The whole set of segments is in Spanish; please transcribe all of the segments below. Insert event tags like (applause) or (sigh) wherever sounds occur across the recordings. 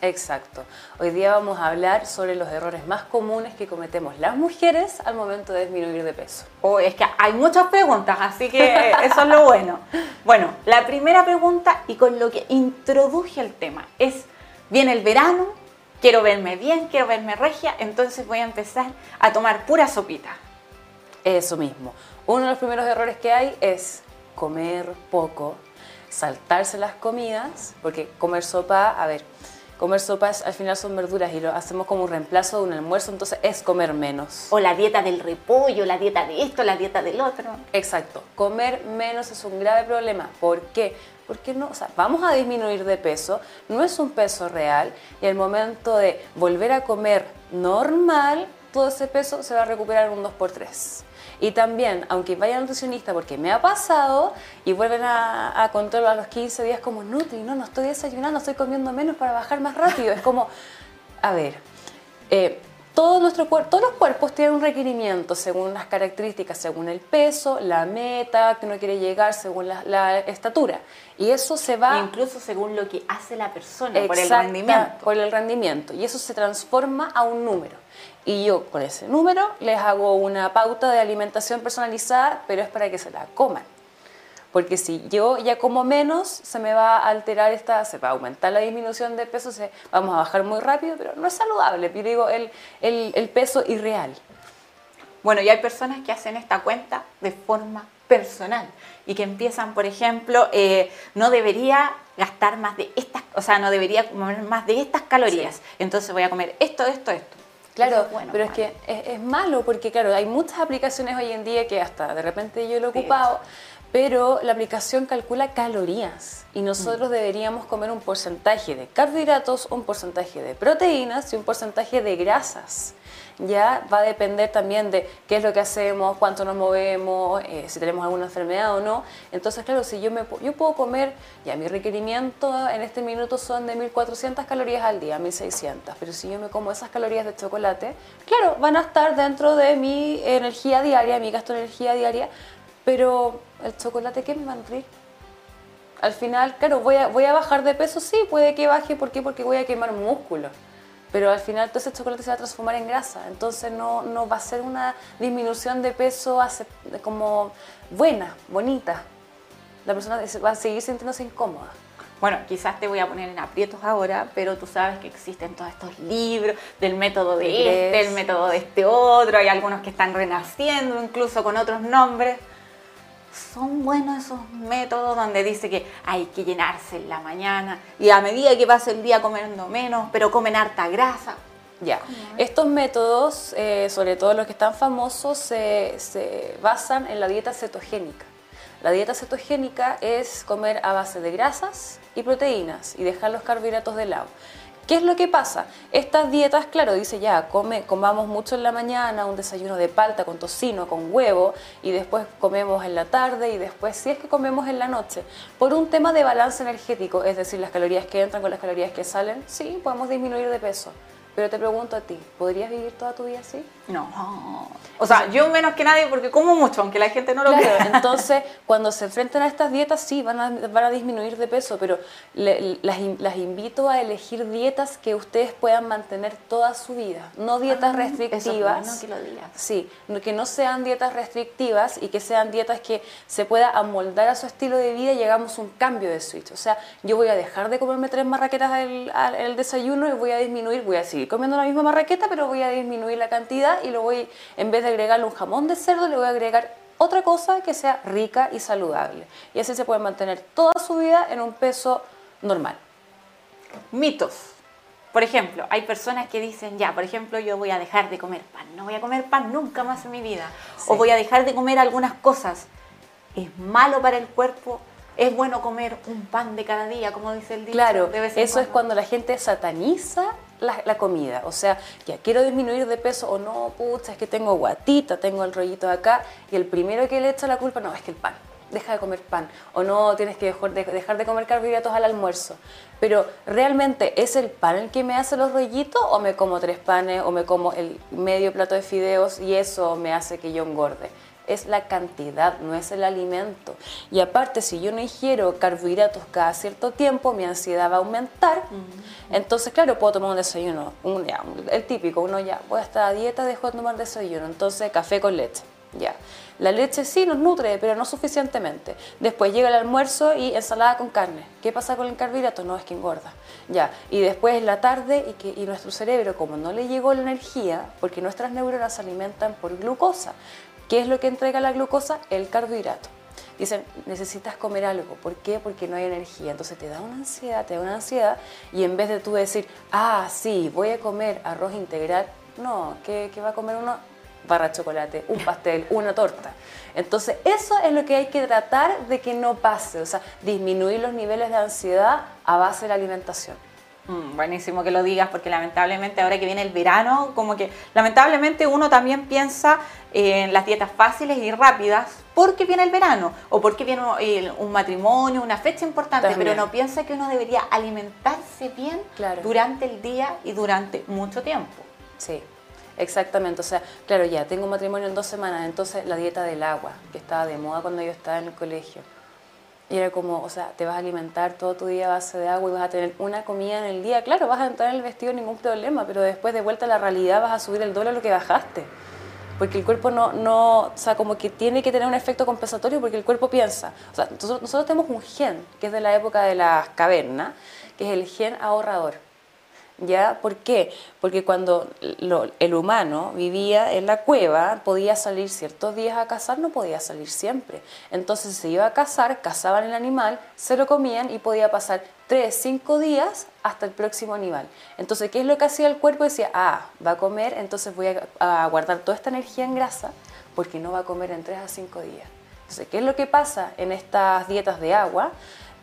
Exacto. Hoy día vamos a hablar sobre los errores más comunes que cometemos las mujeres al momento de disminuir de peso. Oh, es que hay muchas preguntas, así que eso es lo bueno. Bueno, la primera pregunta y con lo que introduje el tema es, viene el verano, quiero verme bien, quiero verme regia, entonces voy a empezar a tomar pura sopita. Eso mismo. Uno de los primeros errores que hay es comer poco, saltarse las comidas, porque comer sopa, a ver, comer sopas al final son verduras y lo hacemos como un reemplazo de un almuerzo, entonces es comer menos. O la dieta del repollo, la dieta de esto, la dieta del otro. Exacto, comer menos es un grave problema. ¿Por qué? Porque no, o sea, vamos a disminuir de peso, no es un peso real y al momento de volver a comer normal, todo ese peso se va a recuperar un 2x3. Y también, aunque vaya al nutricionista, porque me ha pasado, y vuelven a, a control a los 15 días como, Nutri, no, no estoy desayunando, estoy comiendo menos para bajar más rápido. Es como, a ver, eh, todo nuestro todos los cuerpos tienen un requerimiento según las características, según el peso, la meta que uno quiere llegar, según la, la estatura. Y eso se va... Incluso según lo que hace la persona, por el rendimiento. Por el rendimiento. Y eso se transforma a un número. Y yo con ese número les hago una pauta de alimentación personalizada, pero es para que se la coman. Porque si yo ya como menos, se me va a alterar esta, se va a aumentar la disminución de peso, se, vamos a bajar muy rápido, pero no es saludable, yo digo el, el, el peso irreal. Bueno, y hay personas que hacen esta cuenta de forma personal y que empiezan, por ejemplo, eh, no debería gastar más de estas, o sea, no debería comer más de estas calorías, sí. entonces voy a comer esto, esto, esto. Claro, es bueno, pero es que es, es, malo porque, claro, hay muchas aplicaciones hoy en día que hasta de repente yo lo he ocupado, pero la aplicación calcula calorías y nosotros mm. deberíamos comer un porcentaje de carbohidratos, un porcentaje de proteínas y un porcentaje de grasas. Ya va a depender también de qué es lo que hacemos, cuánto nos movemos, eh, si tenemos alguna enfermedad o no. Entonces, claro, si yo, me, yo puedo comer, ya mi requerimiento en este minuto son de 1400 calorías al día, 1600, pero si yo me como esas calorías de chocolate, claro, van a estar dentro de mi energía diaria, mi gasto de energía diaria, pero el chocolate, ¿qué me va a nutrir? Al final, claro, voy a, voy a bajar de peso, sí, puede que baje, ¿por qué? Porque voy a quemar músculo. Pero al final todo ese chocolate se va a transformar en grasa, entonces no, no va a ser una disminución de peso como buena, bonita. La persona va a seguir sintiéndose incómoda. Bueno, quizás te voy a poner en aprietos ahora, pero tú sabes que existen todos estos libros del método de este, el método de este otro, hay algunos que están renaciendo incluso con otros nombres son buenos esos métodos donde dice que hay que llenarse en la mañana y a medida que pasa el día comiendo menos, pero comen harta grasa. Ya, estos métodos, eh, sobre todo los que están famosos, se, se basan en la dieta cetogénica. La dieta cetogénica es comer a base de grasas y proteínas y dejar los carbohidratos de lado. ¿Qué es lo que pasa? Estas dietas, claro, dice ya, come, comamos mucho en la mañana, un desayuno de palta con tocino, con huevo, y después comemos en la tarde y después si es que comemos en la noche. Por un tema de balance energético, es decir, las calorías que entran con las calorías que salen, sí, podemos disminuir de peso. Pero te pregunto a ti, ¿podrías vivir toda tu vida así? No. O sea, yo menos que nadie porque como mucho, aunque la gente no lo claro, crea. (laughs) Entonces, cuando se enfrentan a estas dietas, sí, van a, van a disminuir de peso, pero le, las, las, invito a elegir dietas que ustedes puedan mantener toda su vida. No dietas ah, restrictivas. Eso es bueno que lo digas. Sí, que no sean dietas restrictivas y que sean dietas que se pueda amoldar a su estilo de vida y hagamos un cambio de switch. O sea, yo voy a dejar de comerme tres marraquetas al, al, al desayuno y voy a disminuir, voy a seguir comiendo la misma marraqueta, pero voy a disminuir la cantidad y lo voy, en vez de agregarle un jamón de cerdo, le voy a agregar otra cosa que sea rica y saludable. Y así se puede mantener toda su vida en un peso normal. Mitos. Por ejemplo, hay personas que dicen, ya, por ejemplo, yo voy a dejar de comer pan, no voy a comer pan nunca más en mi vida, sí. o voy a dejar de comer algunas cosas. ¿Es malo para el cuerpo? ¿Es bueno comer un pan de cada día, como dice el dicho? Claro, eso es cuando la gente sataniza la, comida. O sea, ya quiero disminuir de peso o no, pucha, es que tengo guatita, tengo el rollito de acá. Y el primero que le echa la culpa, no, es que el pan. Deja de comer pan. O no, tienes que dejar de comer carbohidratos al almuerzo. Pero realmente, ¿es el pan el que me hace los rollitos? ¿O me como tres panes? ¿O me como el medio plato de fideos y eso me hace que yo engorde? Es la cantidad, no es el alimento. Y aparte, si yo no ingiero carbohidratos cada cierto tiempo, mi ansiedad va a aumentar. Entonces, claro, puedo tomar un desayuno, un, el típico, uno ya, voy a estar a dieta, dejo de tomar desayuno, entonces café con leche. Ya. La leche sí nos nutre, pero no suficientemente. Después llega el almuerzo y ensalada con carne. ¿Qué pasa con el carbohidrato? No, es que engorda. Ya. Y después es la tarde y, que, y nuestro cerebro, como no le llegó la energía, porque nuestras neuronas se alimentan por glucosa. ¿Qué es lo que entrega la glucosa? El carbohidrato. Dicen, necesitas comer algo. ¿Por qué? Porque no hay energía. Entonces te da una ansiedad, te da una ansiedad. Y en vez de tú decir, ah, sí, voy a comer arroz integral, no, ¿qué, va a comer uno? barra de chocolate, un pastel, una torta. Entonces, eso es lo que hay que tratar de que no pase, o sea, disminuir los niveles de ansiedad a base de la alimentación. Mm, buenísimo que lo digas, porque lamentablemente ahora que viene el verano, como que lamentablemente uno también piensa en las dietas fáciles y rápidas porque viene el verano o porque viene un matrimonio, una fecha importante, pero no piensa que uno debería alimentarse bien durante el día y durante mucho tiempo. Sí, Exactamente, o sea, claro, ya tengo un matrimonio en dos semanas, entonces la dieta del agua, que estaba de moda cuando yo estaba en el colegio. Y era como, o sea, te vas a alimentar todo tu día a base de agua y vas a tener una comida en el día. Claro, vas a entrar en el vestido ningún problema, pero después de vuelta a la realidad vas a subir el a lo que bajaste. Porque el cuerpo no, no, o sea, como que tiene que tener un efecto compensatorio porque el cuerpo piensa. O sea, nosotros, nosotros tenemos un gen que es de la época de las cavernas, que es el gen ahorrador ¿Ya? ¿Por qué? Porque cuando el humano vivía en la cueva, podía salir ciertos días a cazar, no podía salir siempre. Entonces se iba a cazar, cazaban el animal, se lo comían y podía pasar 3, 5 días hasta el próximo animal. Entonces, ¿qué es lo que hacía el cuerpo? Decía, ah, va a comer, entonces voy a, guardar toda esta energía en grasa porque no va a comer en 3 a 5 días. Entonces, ¿qué es lo que pasa en estas dietas de agua?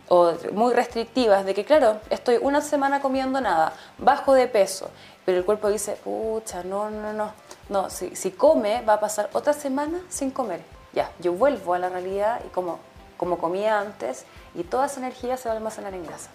O muy restrictivas de que, claro, estoy una semana comiendo nada, bajo de peso, pero el cuerpo dice, pucha, no, no, no, no, si, si come va a pasar otra semana sin comer. Ya, yo vuelvo a la realidad y como, como comía antes y toda esa energía se va a almacenar en grasa.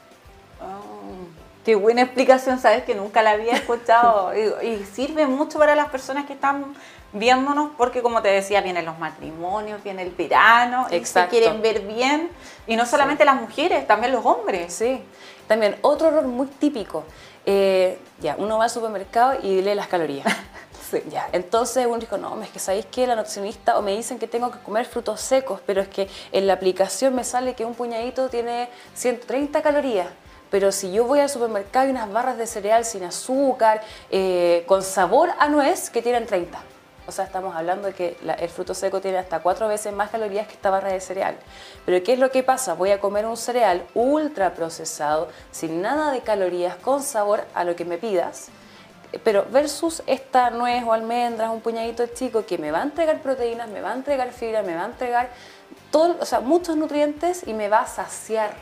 Oh, qué buena explicación, sabes que nunca la había escuchado (laughs) y, y sirve mucho para las personas que están viéndonos porque como te decía, vienen los matrimonios, viene el verano, y se quieren ver bien. Y no solamente las mujeres, también los hombres. Sí, también otro error muy típico. Eh, ya, uno va al supermercado y lee las calorías. (laughs) sí. ya, entonces uno dijo, no, es que sabéis que la nutricionista o me dicen que tengo que comer frutos secos, pero es que en la aplicación me sale que un puñadito tiene 130 calorías. Pero si yo voy al supermercado y unas barras de cereal sin azúcar, eh, con sabor a nuez, que tienen 30. O sea, estamos hablando de que el fruto seco tiene hasta cuatro veces más calorías que esta barra de cereal. Pero ¿qué es lo que pasa? Voy a comer un cereal ultra procesado, sin nada de calorías, con sabor a lo que me pidas. Pero versus esta nuez o almendras, un puñadito chico que me va a entregar proteínas, me va a entregar fibra, me va a entregar todo, o sea, muchos nutrientes y me va a saciar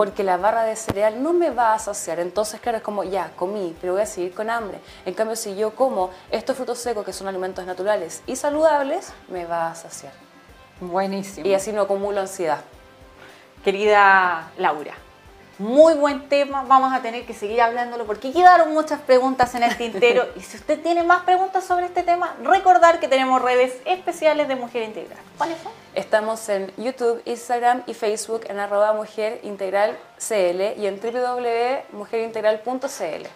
porque la barra de cereal no me va a saciar. Entonces, claro, es como, ya, comí, pero voy a seguir con hambre. En cambio, si yo como estos frutos secos, que son alimentos naturales y saludables, me va a saciar. Buenísimo. Y así no acumulo ansiedad. Querida Laura, muy buen tema, vamos a tener que seguir hablándolo porque quedaron muchas preguntas en el tintero (laughs) y si usted tiene más preguntas sobre este tema, recordar que tenemos redes especiales de Mujer Integral. ¿Cuáles son? Estamos en YouTube, Instagram y Facebook en arroba Mujer Integral CL y en www.mujerintegral.cl.